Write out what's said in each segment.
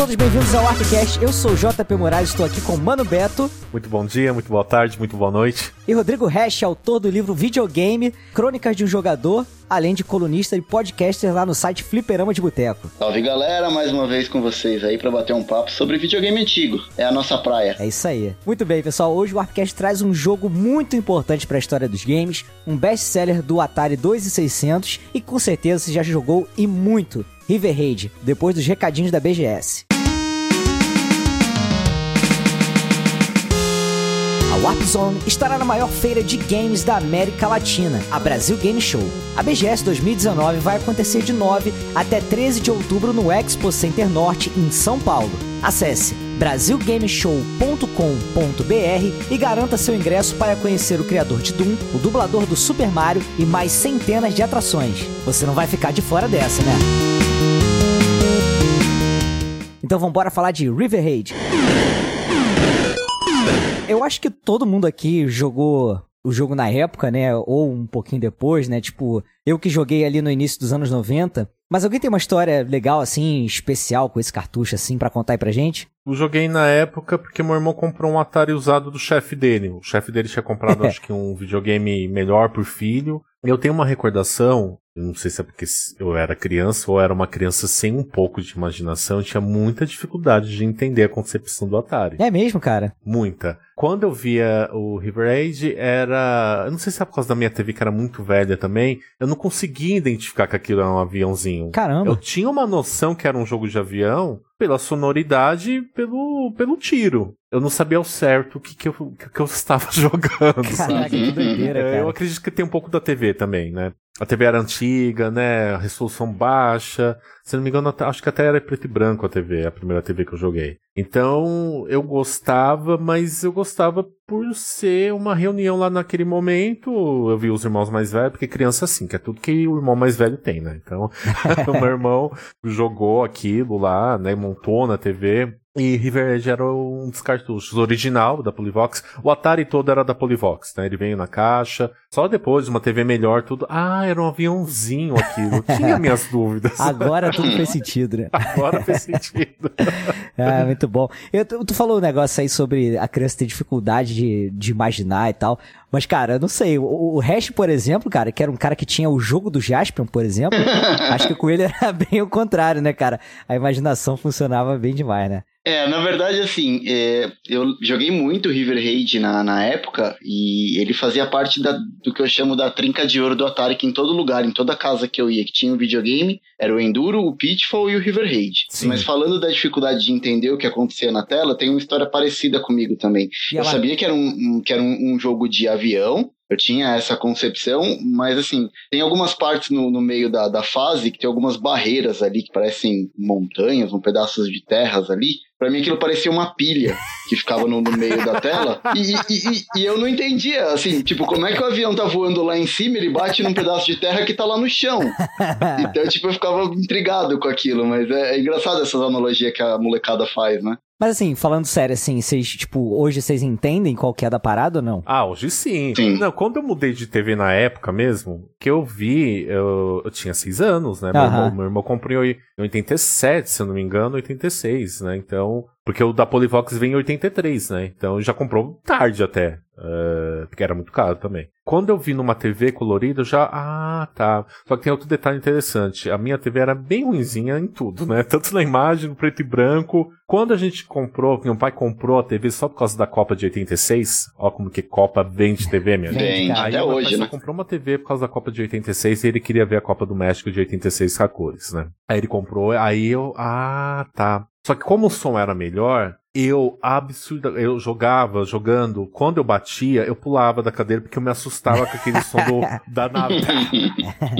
Todos bem-vindos ao Arpcast. Eu sou o JP Moraes, estou aqui com o Mano Beto. Muito bom dia, muito boa tarde, muito boa noite. E Rodrigo Hash, autor do livro Videogame, Crônicas de um Jogador, além de colunista e podcaster lá no site Fliperama de Boteco. Salve galera, mais uma vez com vocês aí para bater um papo sobre videogame antigo. É a nossa praia. É isso aí. Muito bem, pessoal. Hoje o Arpcast traz um jogo muito importante para a história dos games, um best-seller do Atari 2600 e com certeza você já jogou e muito. River Raid, depois dos recadinhos da BGS. Warp Zone estará na maior feira de games da América Latina, a Brasil Game Show. A BGS 2019 vai acontecer de 9 até 13 de outubro no Expo Center Norte, em São Paulo. Acesse brasilgameshow.com.br e garanta seu ingresso para conhecer o criador de Doom, o dublador do Super Mario e mais centenas de atrações. Você não vai ficar de fora dessa, né? Então vamos falar de River Raid. Eu acho que todo mundo aqui jogou o jogo na época, né? Ou um pouquinho depois, né? Tipo, eu que joguei ali no início dos anos 90. Mas alguém tem uma história legal, assim, especial com esse cartucho, assim, para contar aí pra gente? Eu joguei na época porque meu irmão comprou um Atari usado do chefe dele. O chefe dele tinha comprado, acho que um videogame melhor por filho. Eu tenho uma recordação, não sei se é porque eu era criança ou era uma criança sem um pouco de imaginação, eu tinha muita dificuldade de entender a concepção do Atari. É mesmo, cara? Muita. Quando eu via o River Age, era. Eu não sei se é por causa da minha TV que era muito velha também, eu não conseguia identificar que aquilo era um aviãozinho. Caramba. Eu tinha uma noção que era um jogo de avião pela sonoridade e pelo, pelo tiro. Eu não sabia ao certo o que, que, eu, que eu estava jogando. Caraca, que doideira, cara. Eu acredito que tem um pouco da TV também, né? A TV era antiga, né? A resolução baixa. Se não me engano, acho que até era preto e branco a TV, a primeira TV que eu joguei. Então, eu gostava, mas eu gostava por ser uma reunião lá naquele momento. Eu vi os irmãos mais velhos, porque criança assim, que é tudo que o irmão mais velho tem, né? Então, o meu irmão jogou aquilo lá, né? Montou na TV. E River Edge era um dos cartuchos original da Polivox. O Atari todo era da Polivox, né? Ele veio na caixa. Só depois, uma TV melhor, tudo. Ah, era um aviãozinho aquilo. Tinha minhas dúvidas. Agora tudo fez sentido, né? Agora fez sentido. ah, muito bom. Eu, tu falou um negócio aí sobre a criança ter dificuldade de, de imaginar e tal. Mas, cara, eu não sei. O, o Hash, por exemplo, cara, que era um cara que tinha o jogo do Jaspion, por exemplo, acho que com ele era bem o contrário, né, cara? A imaginação funcionava bem demais, né? É, na verdade, assim, é, eu joguei muito River Raid na, na época e ele fazia parte da, do que eu chamo da trinca de ouro do Atari, que em todo lugar, em toda casa que eu ia, que tinha um videogame, era o Enduro, o Pitfall e o River Raid. Sim. Mas falando da dificuldade de entender o que acontecia na tela, tem uma história parecida comigo também. E eu ela... sabia que era, um, um que era um, um jogo de avião, eu tinha essa concepção, mas assim, tem algumas partes no, no meio da, da fase que tem algumas barreiras ali que parecem montanhas, um pedaços de terras ali. Pra mim aquilo parecia uma pilha que ficava no, no meio da tela. E, e, e, eu não entendia, assim, tipo, como é que o avião tá voando lá em cima, ele bate num pedaço de terra que tá lá no chão. Então, tipo, eu ficava intrigado com aquilo, mas é, é engraçado essas analogias que a molecada faz, né? Mas assim, falando sério, assim, vocês, tipo, hoje vocês entendem qual que é da parada ou não? Ah, hoje sim. sim. Não, quando eu mudei de TV na época mesmo, que eu vi, eu, eu tinha seis anos, né? Meu, irmão, meu irmão comprou em 87, se eu não me engano, 86, né? Então, porque o da Polivox vem em 83, né? Então já comprou tarde até. Uh, porque era muito caro também. Quando eu vi numa TV colorida, eu já. Ah, tá. Só que tem outro detalhe interessante. A minha TV era bem ruinzinha em tudo, né? Tanto na imagem, no preto e branco. Quando a gente comprou, meu pai comprou a TV só por causa da Copa de 86. Ó, como que Copa vende TV, minha gente. Vende, Aí até hoje, né? comprou uma TV por causa da Copa de 86 e ele queria ver a Copa do México de 86 com a cores, né? Aí ele comprou, aí eu. Ah, tá. Só que como o som era melhor, eu absurda, eu jogava, jogando, quando eu batia, eu pulava da cadeira porque eu me assustava com aquele som do, da nave.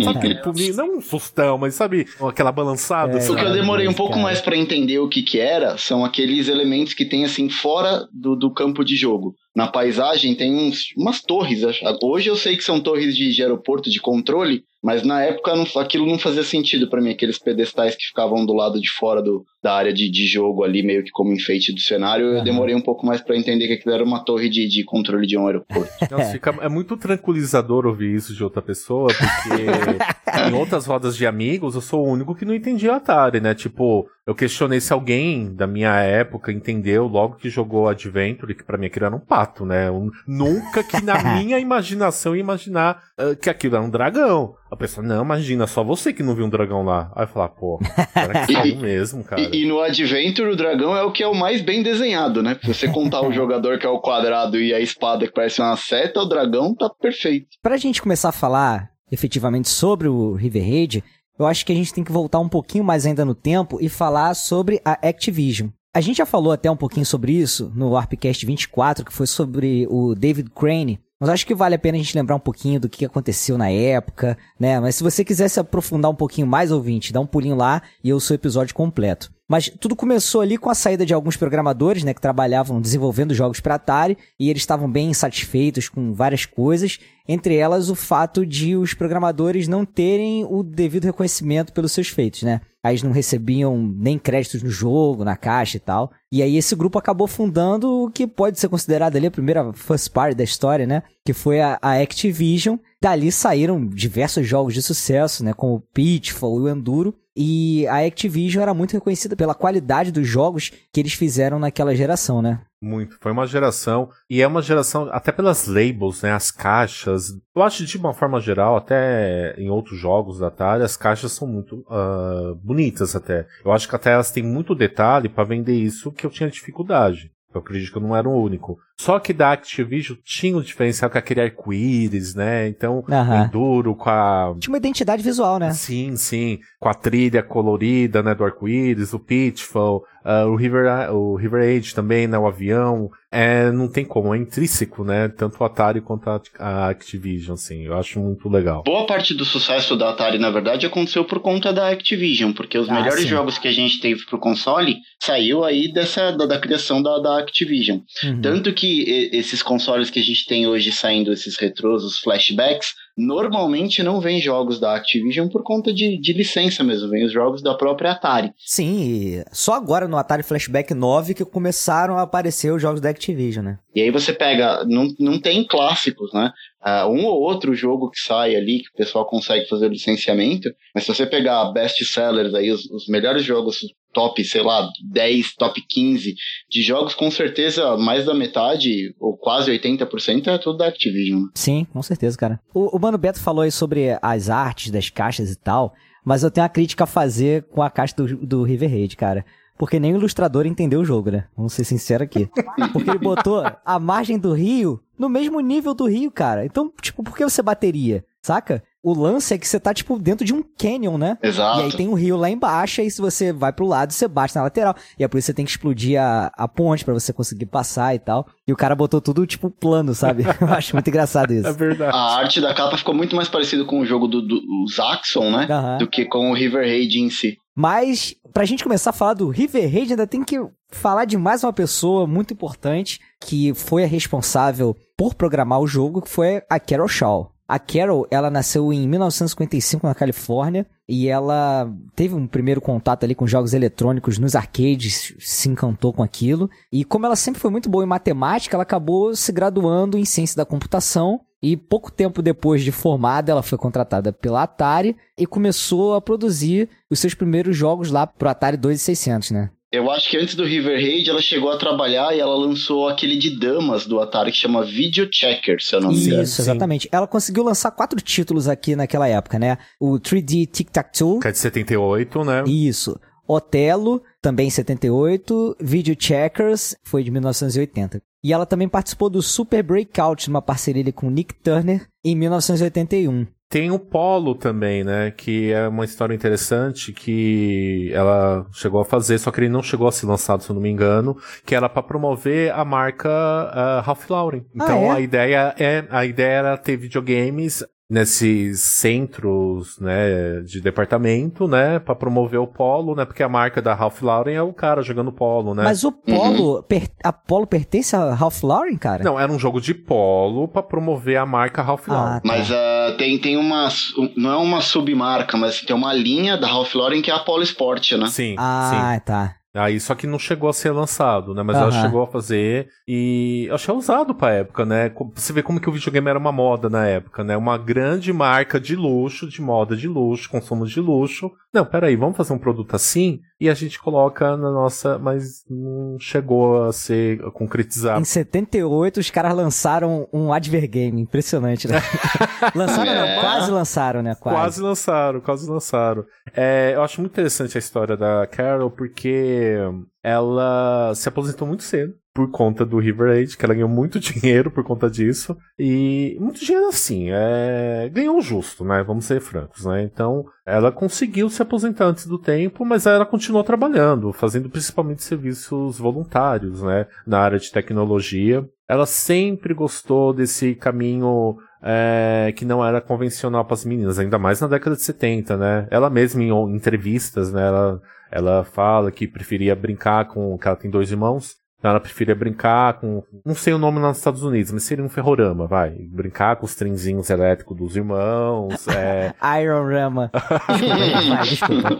sabe aquele pulinho? Não um sustão, mas sabe aquela balançada? É, o que eu demorei um pouco cara. mais para entender o que que era, são aqueles elementos que tem assim fora do, do campo de jogo. Na paisagem tem uns, umas torres. Hoje eu sei que são torres de, de aeroporto de controle, mas na época não, aquilo não fazia sentido para mim, aqueles pedestais que ficavam do lado de fora do, da área de, de jogo ali, meio que como enfeite do cenário. Uhum. Eu demorei um pouco mais para entender que aquilo era uma torre de, de controle de um aeroporto. Nossa, fica, é muito tranquilizador ouvir isso de outra pessoa, porque em outras rodas de amigos eu sou o único que não entendia Atari, né? Tipo, eu questionei se alguém da minha época entendeu logo que jogou Adventure, que para mim aquilo era um pato, né? Eu, nunca que na minha imaginação ia imaginar uh, que aquilo era um dragão. A pessoa, não, imagina, só você que não viu um dragão lá. Aí eu falar, pô, será que saiu mesmo, cara? E, e, no Adventure o dragão é o que é o mais bem desenhado, né? Se você contar o jogador que é o quadrado e a espada que parece uma seta, o dragão tá perfeito. Pra gente começar a falar efetivamente sobre o River Raid, eu acho que a gente tem que voltar um pouquinho mais ainda no tempo e falar sobre a Activision. A gente já falou até um pouquinho sobre isso no Warpcast 24, que foi sobre o David Crane, mas acho que vale a pena a gente lembrar um pouquinho do que aconteceu na época, né? Mas se você quiser se aprofundar um pouquinho mais, ouvinte, dá um pulinho lá e ouça o episódio completo. Mas tudo começou ali com a saída de alguns programadores, né, que trabalhavam desenvolvendo jogos para Atari, e eles estavam bem insatisfeitos com várias coisas, entre elas o fato de os programadores não terem o devido reconhecimento pelos seus feitos, né? Aí eles não recebiam nem créditos no jogo, na caixa e tal. E aí esse grupo acabou fundando o que pode ser considerado ali a primeira first party da história, né? Que foi a, a Activision. Dali saíram diversos jogos de sucesso, né? Como o Pitfall e o Enduro. E a Activision era muito reconhecida pela qualidade dos jogos que eles fizeram naquela geração, né? Muito. Foi uma geração, e é uma geração, até pelas labels, né? As caixas. Eu acho de uma forma geral, até em outros jogos da Atari, as caixas são muito uh, bonitas até. Eu acho que até elas têm muito detalhe para vender isso que eu tinha dificuldade. Eu acredito que eu não era o único. Só que da Activision tinha um diferencial com aquele arco-íris, né? Então, uhum. Enduro com a. Tinha uma identidade visual, né? Sim, sim. Com a trilha colorida, né? Do arco-íris, o Pitfall, uh, o, River, o River Age também, né? O avião. É, não tem como, é intrínseco, né? Tanto o Atari quanto a Activision, assim. Eu acho muito legal. Boa parte do sucesso da Atari, na verdade, aconteceu por conta da Activision, porque os ah, melhores sim. jogos que a gente teve pro console saiu aí dessa, da, da criação da, da Activision. Uhum. Tanto que esses consoles que a gente tem hoje saindo, esses retrôs, os flashbacks, normalmente não vem jogos da Activision por conta de, de licença mesmo, vem os jogos da própria Atari. Sim, só agora no Atari Flashback 9 que começaram a aparecer os jogos da Activision, né? E aí você pega, não, não tem clássicos, né? Uh, um ou outro jogo que sai ali, que o pessoal consegue fazer o licenciamento, mas se você pegar best sellers aí, os, os melhores jogos top, sei lá, 10, top 15 de jogos, com certeza mais da metade, ou quase 80% é tudo da Activision. Sim, com certeza, cara. O, o Mano Beto falou aí sobre as artes das caixas e tal, mas eu tenho uma crítica a fazer com a caixa do, do River Raid, cara. Porque nem o ilustrador entendeu o jogo, né? Vamos ser sinceros aqui. Porque ele botou a margem do rio no mesmo nível do rio, cara. Então, tipo, por que você bateria? Saca? O lance é que você tá, tipo, dentro de um canyon, né? Exato. E aí tem um rio lá embaixo, e se você vai pro lado, você bate na lateral. E é por isso que você tem que explodir a, a ponte para você conseguir passar e tal. E o cara botou tudo, tipo, plano, sabe? Eu acho muito engraçado isso. É verdade. A arte da capa ficou muito mais parecida com o jogo do, do Zaxxon, né? Uhum. Do que com o River Raid em si. Mas, pra gente começar a falar do River Raid, ainda tem que falar de mais uma pessoa muito importante que foi a responsável por programar o jogo, que foi a Carol Shaw. A Carol, ela nasceu em 1955 na Califórnia e ela teve um primeiro contato ali com jogos eletrônicos nos arcades, se encantou com aquilo. E como ela sempre foi muito boa em matemática, ela acabou se graduando em ciência da computação e pouco tempo depois de formada, ela foi contratada pela Atari e começou a produzir os seus primeiros jogos lá pro Atari 2600, né? Eu acho que antes do River Raid ela chegou a trabalhar e ela lançou aquele de damas do Atari que chama Video Checker, se eu não me engano. Isso, exatamente. Ela conseguiu lançar quatro títulos aqui naquela época, né? O 3D Tic Tac Toe. Que é de 78, né? Isso. Otelo, também 78. Video Checkers, foi de 1980. E ela também participou do Super Breakout, numa parceria com Nick Turner, em 1981. Tem o Polo também, né? Que é uma história interessante que ela chegou a fazer, só que ele não chegou a ser lançado, se eu não me engano, que era para promover a marca uh, Ralph Lauren. Ah, então ah, é? a ideia é a ideia era ter videogames nesses centros, né, de departamento, né, para promover o polo, né, porque a marca da Ralph Lauren é o cara jogando polo, né? Mas o polo, uhum. per, a polo pertence a Ralph Lauren, cara? Não, era um jogo de polo para promover a marca Ralph ah, Lauren. Tá. Mas uh, tem, tem uma, não é uma submarca, mas tem uma linha da Ralph Lauren que é a Polo Sport, né? Sim, ah, sim. tá. Aí só que não chegou a ser lançado, né? Mas uhum. ela chegou a fazer e eu achei usado pra época, né? Você vê como que o videogame era uma moda na época, né? Uma grande marca de luxo, de moda de luxo, consumo de luxo. Não, peraí, vamos fazer um produto assim e a gente coloca na nossa, mas não chegou a ser concretizado. Em 78 os caras lançaram um Advergame, impressionante, né? lançaram é. não, quase lançaram, né? Quase. quase lançaram, quase lançaram. É, eu acho muito interessante a história da Carol porque ela se aposentou muito cedo por conta do River Age, que ela ganhou muito dinheiro por conta disso. E muito dinheiro assim, é... ganhou justo, né? Vamos ser francos, né? Então, ela conseguiu se aposentar antes do tempo, mas ela continuou trabalhando, fazendo principalmente serviços voluntários, né? Na área de tecnologia. Ela sempre gostou desse caminho é, que não era convencional para as meninas, ainda mais na década de 70, né? Ela mesma em entrevistas, né? Ela ela fala que preferia brincar com. que ela tem dois irmãos. Então ela preferia brincar com. Não sei o nome lá nos Estados Unidos, mas seria um ferrorama, vai. Brincar com os trenzinhos elétricos dos irmãos. É... Iron Rama. Desculpa, vai, desculpa.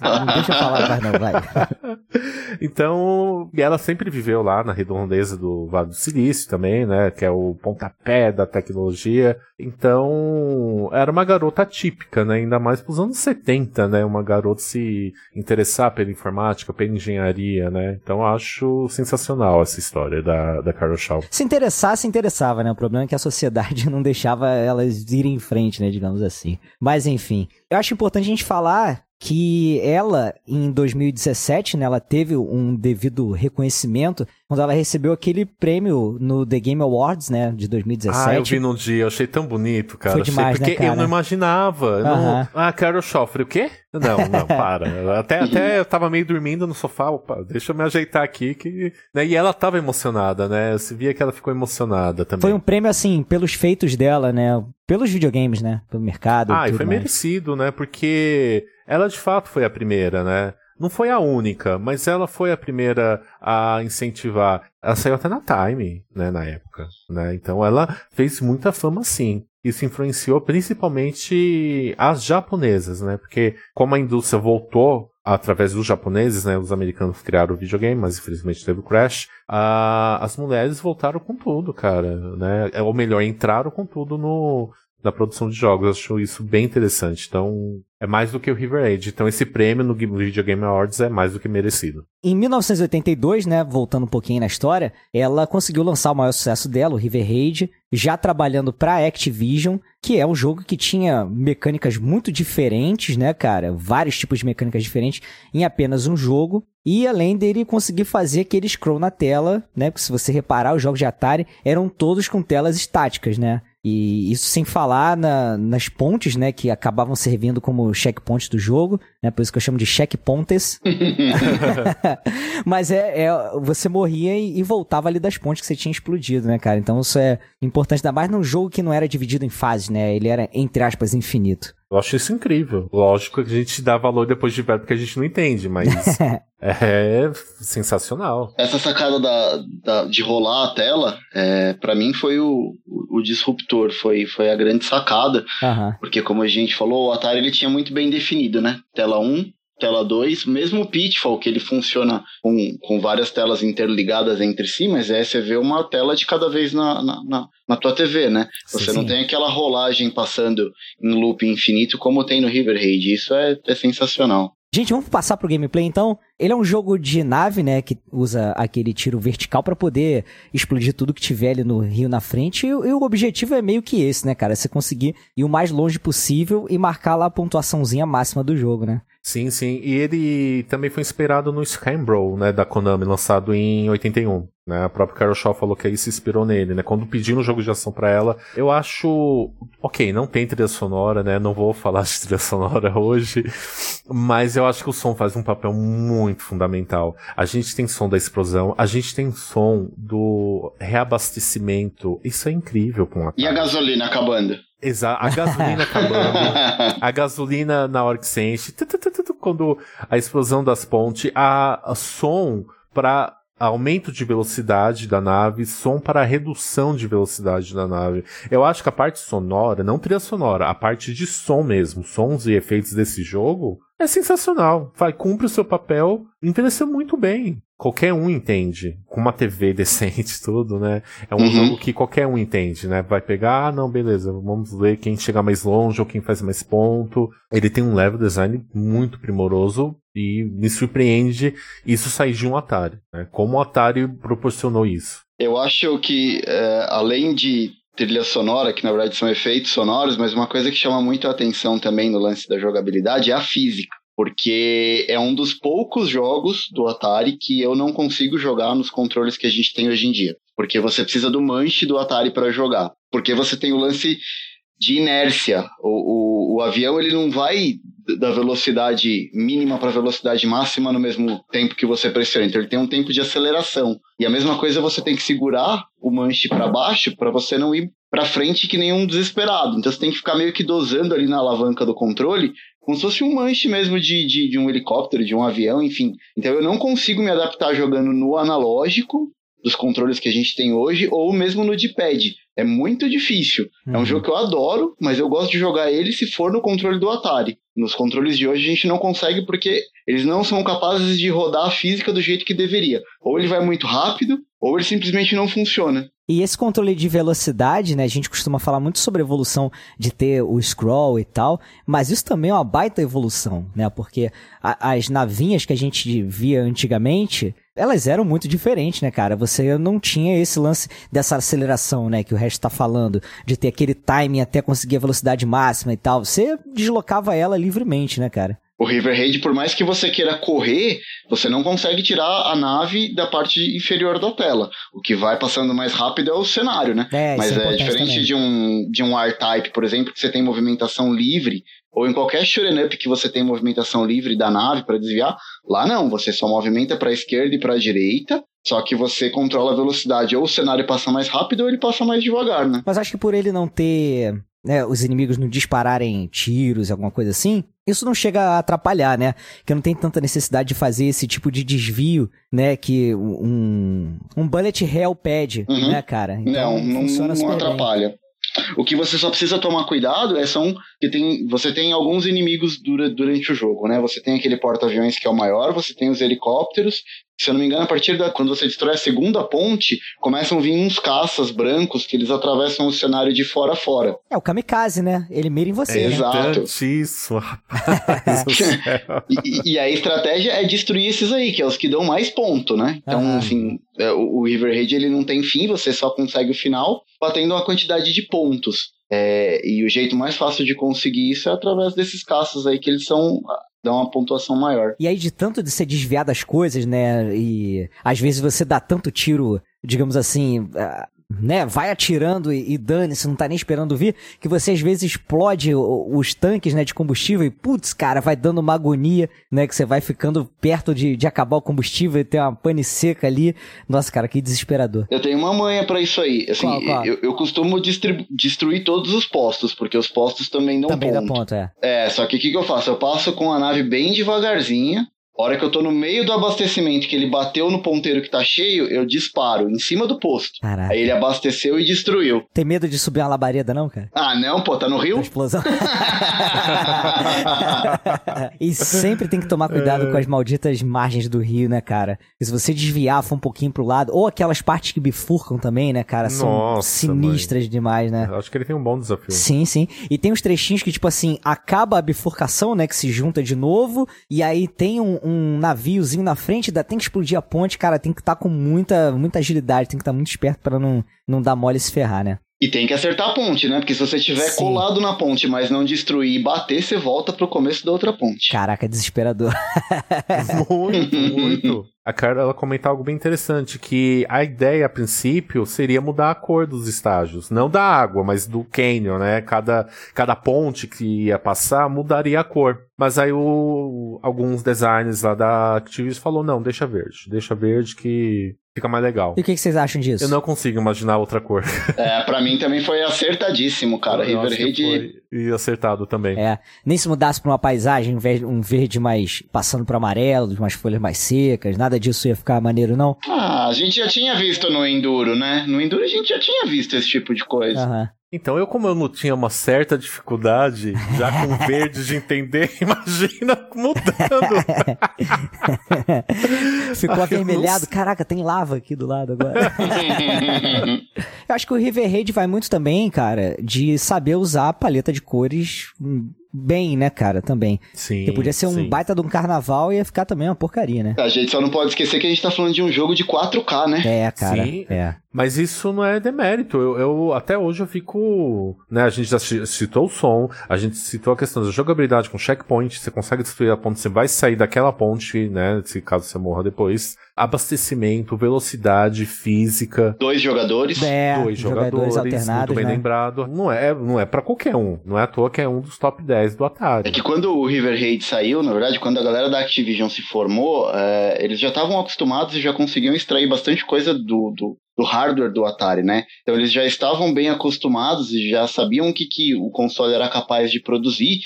Não deixa eu falar mais, não, vai. Então, ela sempre viveu lá na redondeza do Vale do Silício também, né? Que é o pontapé da tecnologia. Então, era uma garota típica, né? Ainda mais pros anos 70, né? Uma garota se interessar pela informática, pela engenharia, né? Então, acho sensacional sensacional essa história da, da Carol Shaw. Se interessar, se interessava, né? O problema é que a sociedade não deixava elas irem em frente, né? Digamos assim. Mas enfim. Eu acho importante a gente falar que ela, em 2017, né, ela teve um devido reconhecimento quando ela recebeu aquele prêmio no The Game Awards, né, de 2017. Ah, eu vi no dia, eu achei tão bonito, cara. Foi demais, achei, porque né, eu não imaginava. Não... Ah, Carol Schoffre, o quê? Não, não, para. até, até eu tava meio dormindo no sofá, opa, deixa eu me ajeitar aqui que... Né, e ela tava emocionada, né, você via que ela ficou emocionada também. Foi um prêmio, assim, pelos feitos dela, né, pelos videogames, né, pelo mercado. Ah, e foi mais. merecido, né, porque ela de fato foi a primeira, né? Não foi a única, mas ela foi a primeira a incentivar. Ela saiu até na Time, né, na época, né? Então ela fez muita fama sim. Isso influenciou principalmente as japonesas, né? Porque como a indústria voltou através dos japoneses, né? Os americanos criaram o videogame, mas infelizmente teve o crash. A, as mulheres voltaram com tudo, cara, né? Ou melhor, entraram com tudo no, na produção de jogos. Eu acho isso bem interessante. Então, é mais do que o River Age. Então esse prêmio no Video Game Awards é mais do que merecido. Em 1982, né, voltando um pouquinho na história, ela conseguiu lançar o maior sucesso dela, o River Raid, já trabalhando para Activision, que é um jogo que tinha mecânicas muito diferentes, né, cara? Vários tipos de mecânicas diferentes em apenas um jogo. E além dele conseguir fazer aquele scroll na tela, né? Porque se você reparar, os jogos de Atari eram todos com telas estáticas, né? E isso sem falar na, nas pontes, né? Que acabavam servindo como checkpoints do jogo, né? Por isso que eu chamo de checkpoints. Mas é, é, você morria e, e, voltava ali das pontes que você tinha explodido, né, cara? Então isso é importante, ainda mais num jogo que não era dividido em fases, né? Ele era, entre aspas, infinito. Eu acho isso incrível. Lógico que a gente dá valor depois de velho porque a gente não entende, mas é sensacional. Essa sacada da, da de rolar a tela, é, para mim foi o, o, o, disruptor, foi, foi a grande sacada. Uhum. Porque como a gente falou, o Atari ele tinha muito bem definido, né? Tela 1, tela 2, mesmo o Pitfall, que ele funciona com, com várias telas interligadas entre si, mas é você vê uma tela de cada vez na, na, na, na tua TV, né? Você sim, não tem aquela rolagem passando em loop infinito como tem no River Raid. Isso é, é sensacional. Gente, vamos passar pro gameplay então. Ele é um jogo de nave, né, que usa aquele tiro vertical para poder explodir tudo que tiver ali no rio na frente. E, e, o objetivo é meio que esse, né, cara? Você conseguir ir o mais longe possível e marcar lá a pontuaçãozinha máxima do jogo, né? Sim, sim. E ele também foi inspirado no Skybro, né, da Konami, lançado em 81. Né? A própria Carol Shaw falou que aí se inspirou nele, né? Quando pediram um jogo de ação para ela, eu acho, ok, não tem trilha sonora, né? Não vou falar de trilha sonora hoje, mas eu acho que o som faz um papel muito fundamental. A gente tem som da explosão, a gente tem som do reabastecimento. Isso é incrível com a E a gasolina acabando? Exato, a gasolina acabando, a gasolina na hora que você enche, quando a explosão das pontes, a, som para aumento de velocidade da nave, som para redução de velocidade da nave. Eu acho que a parte sonora, não trilha sonora, a parte de som mesmo, sons e efeitos desse jogo, é sensacional. Vai, cumpre o seu papel, envelheceu muito bem. Qualquer um entende. Com uma TV decente tudo, né? É um Uhum. jogo que qualquer um entende, né? Vai pegar, ah, não, beleza, vamos ver quem chega mais longe ou quem faz mais ponto. Ele tem um level design muito primoroso e me surpreende isso sair de um Atari. Né? Como o Atari proporcionou isso. Eu acho que, é, além de trilha sonora, que na verdade são efeitos sonoros, mas uma coisa que chama muito a atenção também no lance da jogabilidade é a física. Porque é um dos poucos jogos do Atari que eu não consigo jogar nos controles que a gente tem hoje em dia. Porque você precisa do manche do Atari para jogar. Porque você tem o lance de inércia. O, o, o avião ele não vai da velocidade mínima para a velocidade máxima no mesmo tempo que você pressiona. Então ele tem um tempo de aceleração. E a mesma coisa você tem que segurar o manche para baixo para você não ir para frente que nem um desesperado. Então você tem que ficar meio que dosando ali na alavanca do controle, como se fosse um manche mesmo de, de, de um helicóptero, de um avião, enfim. Então eu não consigo me adaptar jogando no analógico dos controles que a gente tem hoje ou mesmo no D-pad. É muito difícil. É um Uhum. jogo que eu adoro, mas eu gosto de jogar ele se for no controle do Atari. Nos controles de hoje a gente não consegue porque eles não são capazes de rodar a física do jeito que deveria. Ou ele vai muito rápido, ou ele simplesmente não funciona. E esse controle de velocidade, né? A gente costuma falar muito sobre a evolução de ter o scroll e tal, mas isso também é uma baita evolução, né? Porque a- as navinhas que a gente via antigamente, elas eram muito diferentes, né, cara? Você não tinha esse lance dessa aceleração, né, que o resto tá falando, de ter aquele timing até conseguir a velocidade máxima e tal. Você deslocava ela livremente, né, cara? O River Raid, por mais que você queira correr, você não consegue tirar a nave da parte inferior da tela. O que vai passando mais rápido é o cenário, né? É, Mas é, é diferente também. de um, de um R-Type, por exemplo, que você tem movimentação livre, ou em qualquer shoot'em up que você tem movimentação livre da nave para desviar, lá não, você só movimenta para a esquerda e para a direita, só que você controla a velocidade, ou o cenário passa mais rápido ou ele passa mais devagar, né? Mas acho que por ele não ter, né, os inimigos não dispararem tiros, alguma coisa assim, isso não chega a atrapalhar, né? Que não tem tanta necessidade de fazer esse tipo de desvio, né, que um, um bullet hell pede, Uhum. né, cara? Então não, não, funciona não super bem. O que você só precisa tomar cuidado é são que tem, você tem alguns inimigos dura, durante o jogo, né? Você tem aquele porta-aviões que é o maior, você tem os helicópteros. Se eu não me engano, a partir da quando você destrói a segunda ponte, começam a vir uns caças brancos que eles atravessam o cenário de fora a fora. É o kamikaze, né? Ele mira em você, É né? Exato. tantíssimo, rapaz. E, e- a estratégia é destruir esses aí, que é os que dão mais ponto, né? Então, Aham. assim, é, o, River Raid ele não tem fim, você só consegue o final batendo uma quantidade de pontos. É, e o jeito mais fácil de conseguir isso é através desses caças aí, que eles são dão uma pontuação maior. E aí, de tanto de ser desviar das coisas, né? E às vezes você dá tanto tiro, digamos assim, né? Vai atirando e, e dane-se, não tá nem esperando vir, que você às vezes explode os tanques, né, de combustível e, putz, cara, vai dando uma agonia, né? Que você vai ficando perto de, de acabar o combustível e ter uma pane seca ali. Nossa, cara, que desesperador. Eu tenho uma manha pra isso aí. Assim, Qual, qual? Eu, eu costumo destruir todos os postos, porque os postos também dão Também ponto. dá ponto, é. É, só que o que, que eu faço? Eu passo com a nave bem devagarzinha. A hora que eu tô no meio do abastecimento, que ele bateu no ponteiro que tá cheio, eu disparo em cima do posto. Caraca. Aí ele abasteceu e destruiu. Tem medo de subir uma labareda, não, cara? Ah, não, pô, tá no Da rio? explosão. e sempre tem que tomar cuidado com as malditas margens do rio, né, cara? E se você desviar, for um pouquinho pro lado, ou aquelas partes que bifurcam também, né, cara? São Nossa, sinistras demais, né? Acho que ele tem um bom desafio. Sim, sim. E tem uns trechinhos que, tipo assim, acaba a bifurcação, né? Que se junta de novo. E aí tem um, um naviozinho na frente, dá, tem que explodir a ponte, cara. Tem que estar com muita, muita agilidade, tem que estar muito esperto pra não, não dar mole e se ferrar, né? E tem que acertar a ponte, né? Porque se você estiver Sim. colado na ponte, mas não destruir e bater, você volta pro começo da outra ponte. Caraca, é desesperador. Muito, muito. A Carla ela comenta algo bem interessante, que a ideia a princípio seria mudar a cor dos estágios, não da água, mas do canyon, né? Cada, cada ponte que ia passar mudaria a cor. Mas aí o, alguns designers lá da Activision falou, não, deixa verde. Deixa verde que fica mais legal. E o que, que vocês acham disso? Eu não consigo imaginar outra cor. É, pra mim também foi acertadíssimo, cara. Eu River Raid E acertado também. É, nem se mudasse pra uma paisagem, um verde, um verde mais passando pro amarelo, umas folhas mais secas, nada disso ia ficar maneiro, não? Ah, a gente já tinha visto no Enduro, né? No Enduro a gente já tinha visto esse tipo de coisa. Aham. Então eu, como eu não tinha uma certa dificuldade, já com verde de entender, imagina mudando. Ficou avermelhado. não Caraca, tem lava aqui do lado agora. Eu acho que o River Raid vai muito também, cara, de saber usar a paleta de cores bem, né, cara, também. Sim. Porque podia ser um sim. baita de um carnaval e ia ficar também uma porcaria, né? a gente só não pode esquecer que a gente tá falando de um jogo de 4K, né? É, cara. Sim. É. Mas isso não é demérito. Eu, eu- até hoje eu fico. Né, a gente já ci- citou o som, a gente citou a questão da jogabilidade com checkpoint. Você consegue destruir a ponte, você vai sair daquela ponte, né? Se caso você morra depois. Abastecimento, velocidade, física. Dois jogadores. É, dois jogadores, alternados, muito bem né? lembrado. Não é, não é para qualquer um. Não é à toa que é um dos top 10 do Atari. É que quando o River Raid saiu, na verdade, quando a galera da Activision se formou, é, eles já estavam acostumados e já conseguiam extrair bastante coisa do, do, do hardware do Atari, né? Então eles já estavam bem acostumados e já sabiam o que, que o console era capaz de produzir.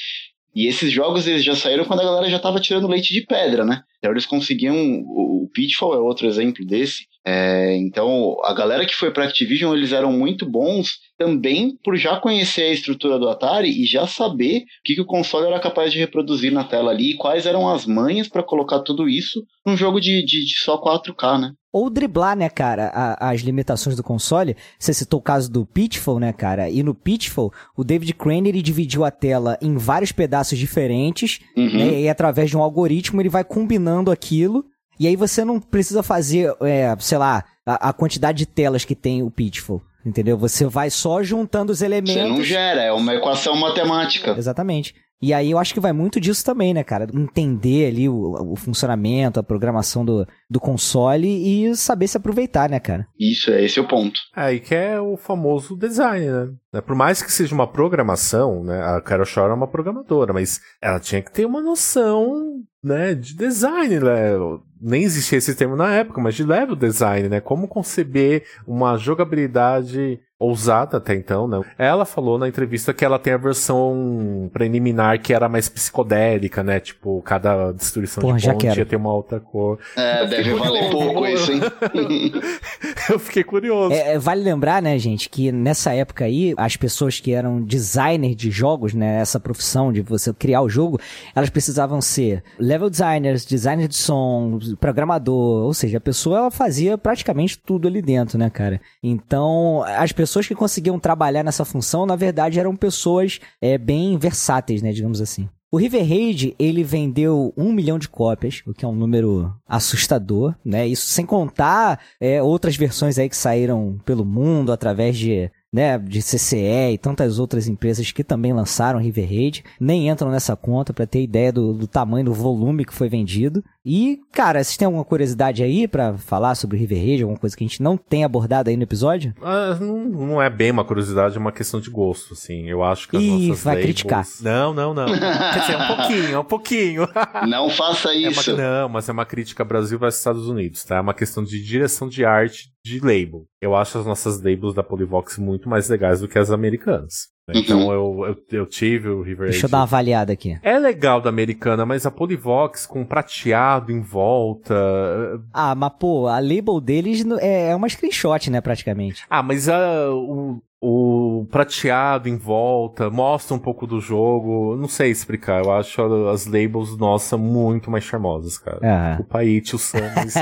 E esses jogos eles já saíram quando a galera já estava tirando leite de pedra, né? Então eles conseguiam. O, Pitfall é outro exemplo desse. É, então a galera que foi pra Activision eles eram muito bons também por já conhecer a estrutura do Atari e já saber o que, que o console era capaz de reproduzir na tela ali e quais eram as manhas para colocar tudo isso num jogo de, de, de só 4K, né? Ou driblar, né, cara, a- as limitações do console. Você citou o caso do Pitfall, né, cara? E no Pitfall, o David Crane, ele dividiu a tela em vários pedaços diferentes, Uhum. né? E através de um algoritmo, ele vai combinando aquilo. E aí você não precisa fazer, é, sei lá, a, a quantidade de telas que tem o Pitfall. Entendeu? Você vai só juntando os elementos. Você não gera, é uma equação matemática. Exatamente. E aí eu acho que vai muito disso também, né, cara? Entender ali o, o funcionamento, a programação do, do console e saber se aproveitar, né, cara? Isso, é esse é o ponto. Aí que é o famoso design, né? Por mais que seja uma programação, né? A Carol Shore é uma programadora, mas ela tinha que ter uma noção, né, de design, né? Nem existia esse termo na época, mas de level design, né? Como conceber uma jogabilidade ousada até então, né? Ela falou na entrevista que ela tem a versão preliminar que era mais psicodélica, né? Tipo, cada destruição Porra, de ponte ia ter uma outra cor. É, deve valer pouco isso, hein? Eu fiquei curioso. É, é, vale lembrar, né, gente, que nessa época aí, as pessoas que eram designers de jogos, né, essa profissão de você criar o jogo, elas precisavam ser level designers, designers de som, programador, ou seja, a pessoa ela fazia praticamente tudo ali dentro, né, cara? Então, as pessoas que conseguiam trabalhar nessa função, na verdade, eram pessoas é, bem versáteis, né, digamos assim. O River Raid, ele vendeu um milhão de cópias, o que é um número assustador, né? Isso sem contar é, outras versões aí que saíram pelo mundo através de, né, de CCE e tantas outras empresas que também lançaram River Raid. Nem entram nessa conta para ter ideia do, do tamanho do volume que foi vendido. E, cara, vocês têm alguma curiosidade aí pra falar sobre o River Raid? Alguma coisa que a gente não tem abordado aí no episódio? Ah, não, não é bem uma curiosidade, é uma questão de gosto, assim. Eu acho que as Ih, nossas vai labels... criticar. Não, não, não. Quer dizer, um pouquinho, um pouquinho. Não faça É uma- isso. não, mas é uma crítica Brasil versus Estados Unidos, tá? É uma questão de direção de arte de label. Eu acho as nossas labels da Polyvox muito mais legais do que as americanas. Né? Então eu, eu, eu tive o River Deixa eu Age. dar uma avaliada aqui. É legal da americana, mas a Polyvox com prateado em volta. Ah, mas pô, a label deles é é uma screenshot, né, praticamente. Ah, mas a, o, o prateado em volta mostra um pouco do jogo. Não sei explicar. Eu acho as labels, nossa, muito mais charmosas, cara. Ah. O Paite, o Samus.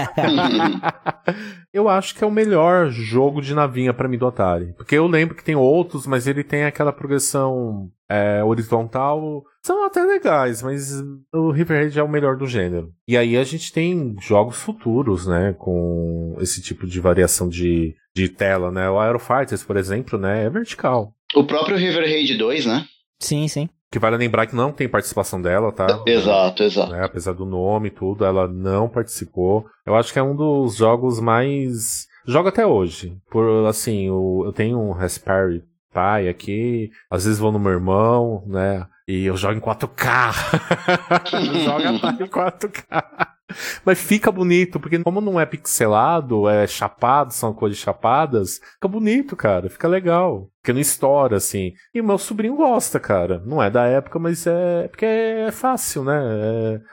eu acho que é o melhor jogo de navinha pra mim do Atari. Porque eu lembro que tem outros, mas ele tem aquela progressão é, horizontal. São até legais, mas o River Raid é o melhor do gênero. E aí a gente tem jogos futuros, né? Com esse tipo de variação de, de tela, né? O Aerofighters, por exemplo, né? É vertical. O próprio River Raid 2, né? Sim, sim. Que vale lembrar que não tem participação dela, tá? Exato, exato. né? Apesar do nome e tudo, ela não participou. Eu acho que é um dos jogos mais. Jogo até hoje. Por assim, o- eu tenho um Raspberry Pi aqui, às vezes vou no meu irmão, né? E eu jogo em 4K. Joga em 4K. Mas fica bonito, porque como não é pixelado, é chapado, são cores chapadas, fica bonito, cara, fica legal. Porque não estoura, assim. E o meu sobrinho gosta, cara. Não é da época, mas é porque é fácil, né?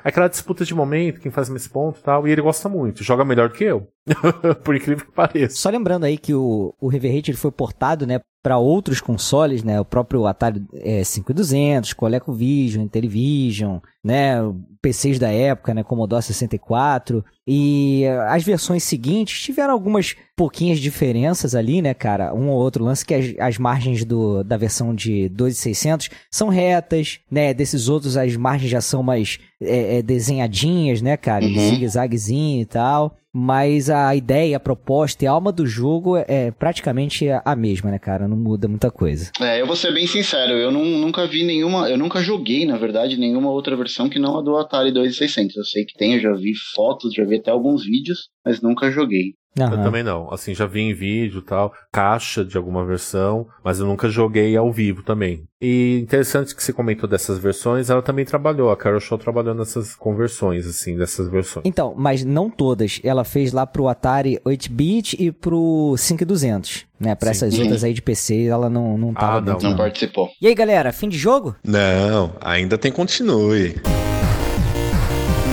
É aquela disputa de momento, quem faz mais ponto e tal. E ele gosta muito. Joga melhor do que eu. Por incrível que pareça. Só lembrando aí que o, o River ele foi portado, né, para outros consoles, né? O próprio Atari é, 5200, ColecoVision, Intellivision, né? PCs da época, né? Commodore 64. E as versões seguintes tiveram algumas pouquinhas diferenças ali, né, cara? Um ou outro lance que as, as margens do, da versão de 2600 são retas, né? Desses outros as margens já são mais é, é, desenhadinhas, né, cara? Uhum. Zigue-zaguezinho e tal. Mas a ideia, a proposta e a alma do jogo é praticamente a mesma, né, cara? Não muda muita coisa. É, eu vou ser bem sincero, eu não, nunca vi nenhuma, eu nunca joguei, na verdade, nenhuma outra versão que não a do Atari 2600. Eu sei que tem, eu já vi fotos, já vi até alguns vídeos, mas nunca joguei. Uhum. Eu também não. Assim, já vi em vídeo tal, caixa de alguma versão, mas eu nunca joguei ao vivo também. E interessante que você comentou dessas versões, ela também trabalhou, a Carol Show trabalhou nessas conversões, assim, dessas versões. Então, mas não todas. Ela fez lá pro Atari 8-bit e pro 5200. Né, pra Sim. essas uhum. outras aí de PC, ela não, não tava ah, não, não, não participou. E aí, galera, fim de jogo? Não, ainda tem continue.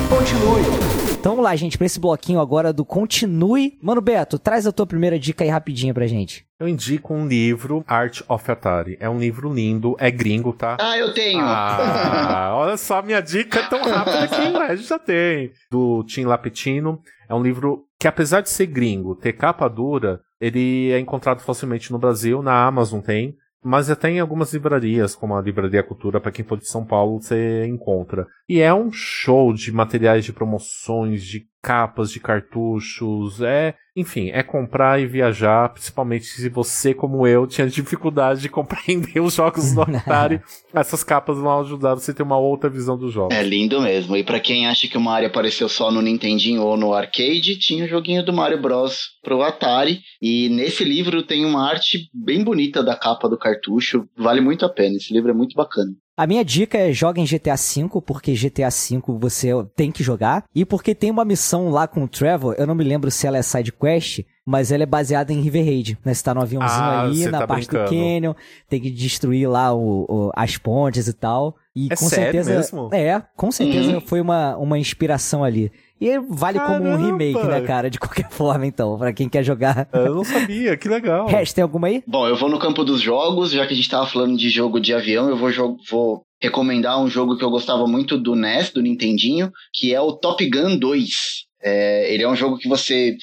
Continue. Então vamos lá, gente, pra esse bloquinho agora do Continue. Mano Beto, traz a tua primeira dica aí rapidinho pra gente. Eu indico um livro, Art of Atari. É um livro lindo, é gringo, tá? Ah, eu tenho! Ah, olha só, minha dica é tão rápida que o Ed já tem. Do Tim Lapetino. É um livro que, apesar de ser gringo, ter capa dura, ele é encontrado facilmente no Brasil, na Amazon tem mas até em algumas livrarias, como a Livraria Cultura, para quem for de São Paulo, você encontra. E é um show de materiais de promoções, de capas de cartuchos, é, enfim, é comprar e viajar, principalmente se você, como eu, tinha dificuldade de compreender os jogos do Atari. Essas capas vão ajudar você a ter uma outra visão dos jogos. É lindo mesmo. E para quem acha que o Mario apareceu só no Nintendinho ou no arcade, tinha o joguinho do Mario Bros pro Atari. E nesse livro tem uma arte bem bonita da capa do cartucho. Vale muito a pena. Esse livro é muito bacana. A minha dica é joga em GTA V, porque GTA V você tem que jogar. E porque tem uma missão lá com o Trevor, eu não me lembro se ela é side quest, mas ela é baseada em River Raid, né? Você tá no aviãozinho ah, ali, na tá parte brincando. do Canyon, tem que destruir lá o, o, as pontes e tal. E é com certeza. Mesmo? É, com certeza uhum. foi uma, uma inspiração ali. E vale Caramba. como um remake, né, cara? De qualquer forma, então, para quem quer jogar. Eu não sabia, que legal. Rest, tem alguma aí? Bom, eu vou no campo dos jogos, já que a gente tava falando de jogo de avião, eu vou, vou recomendar um jogo que eu gostava muito do NES, do Nintendinho, que é o Top Gun 2. É, ele é um jogo que você.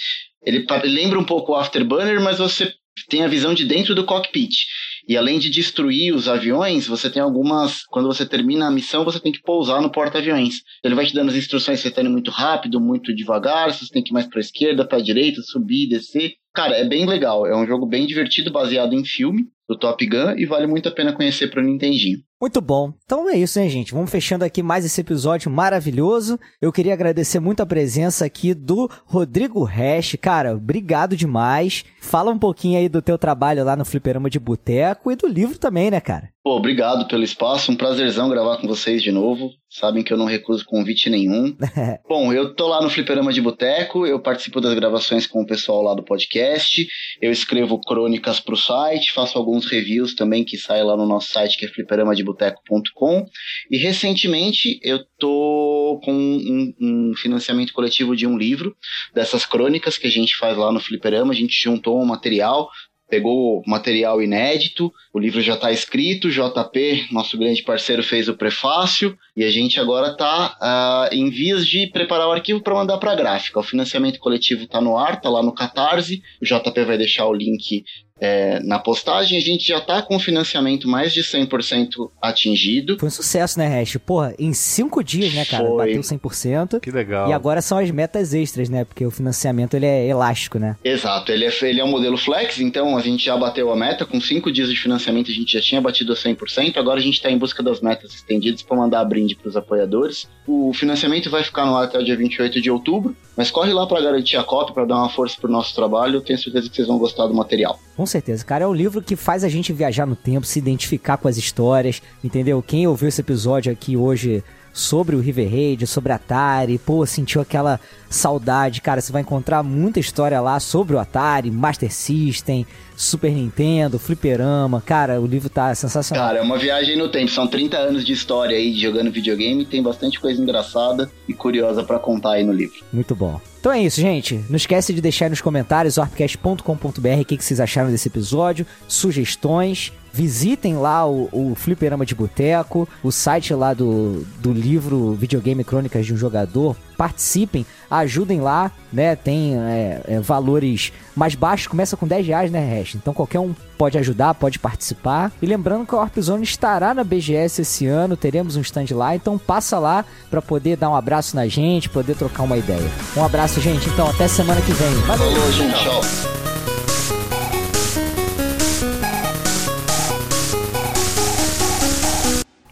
Ele lembra um pouco o Afterburner, mas você tem a visão de dentro do cockpit. E além de destruir os aviões, você tem algumas. Quando você termina a missão, você tem que pousar no porta-aviões. Ele vai te dando as instruções se você está indo muito rápido, muito devagar, se você tem que ir mais para a esquerda, para a direita, subir, descer. Cara, é bem legal. É um jogo bem divertido, baseado em filme do Top Gun e vale muito a pena conhecer para o Nintendinho. Muito bom. Então é isso, né, gente? Vamos fechando aqui mais esse episódio maravilhoso. Eu queria agradecer muito a presença aqui do Rodrigo Hash. Cara, obrigado demais. Fala um pouquinho aí do teu trabalho lá no Fliperama de Boteco e do livro também, né, cara? Pô, obrigado pelo espaço. Um prazerzão gravar com vocês de novo. Sabem que eu não recuso convite nenhum. Bom, eu tô lá no Fliperama de Boteco, eu participo das gravações com o pessoal lá do podcast, eu escrevo crônicas pro site, faço alguns reviews também que saem lá no nosso site, que é fliperamadeboteco.com. E recentemente eu tô com um, um financiamento coletivo de um livro dessas crônicas que a gente faz lá no Fliperama. A gente juntou um material, pegou material inédito, o livro já está escrito, JP, nosso grande parceiro, fez o prefácio e a gente agora está uh, ah, em vias de preparar o arquivo para mandar para a gráfica. O financiamento coletivo está no ar, está lá no Catarse, o JP vai deixar o link é, na postagem, a gente já está com o financiamento mais de 100% atingido. Foi um sucesso, né, Hash? Porra, em cinco dias, né, cara? Foi. Bateu 100%. Que legal. E agora são as metas extras, né? Porque o financiamento, ele é elástico, né? Exato. Ele é, ele é um modelo flex, então a gente já bateu a meta. Com cinco dias de financiamento, a gente já tinha batido a 100%. Agora a gente está em busca das metas estendidas para mandar brinde para os apoiadores. O financiamento vai ficar no ar até o dia 28 de outubro, mas corre lá para garantir a cópia, para dar uma força pro nosso trabalho. Eu tenho certeza que vocês vão gostar do material. Com certeza, cara. É um livro que faz a gente viajar no tempo, se identificar com as histórias, entendeu? Quem ouviu esse episódio aqui hoje sobre o River Raid, sobre Atari, pô, sentiu aquela saudade, cara, você vai encontrar muita história lá sobre o Atari, Master System, Super Nintendo, Fliperama, cara, o livro tá sensacional. Cara, é uma viagem no tempo, são 30 anos de história aí de jogando videogame, tem bastante coisa engraçada e curiosa para contar aí no livro. Muito bom. Então é isso, gente. Não esquece de deixar aí nos comentários orpcast.com.br o que, que vocês acharam desse episódio, sugestões. Visitem lá o, o Fliperama de Boteco, o site lá do, do livro Videogame Crônicas de um Jogador. Participem, ajudem lá, né? Tem é, é, valores mais baixos, começa com 10 reais, né, Hash? Então qualquer um pode ajudar, pode participar. E lembrando que a Warp Zone estará na BGS esse ano, teremos um stand lá, então passa lá para poder dar um abraço na gente, poder trocar uma ideia. Um abraço, gente. Então até semana que vem. Valeu, gente. Tchau.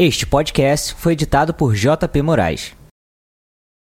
Este podcast foi editado por JP Moraes.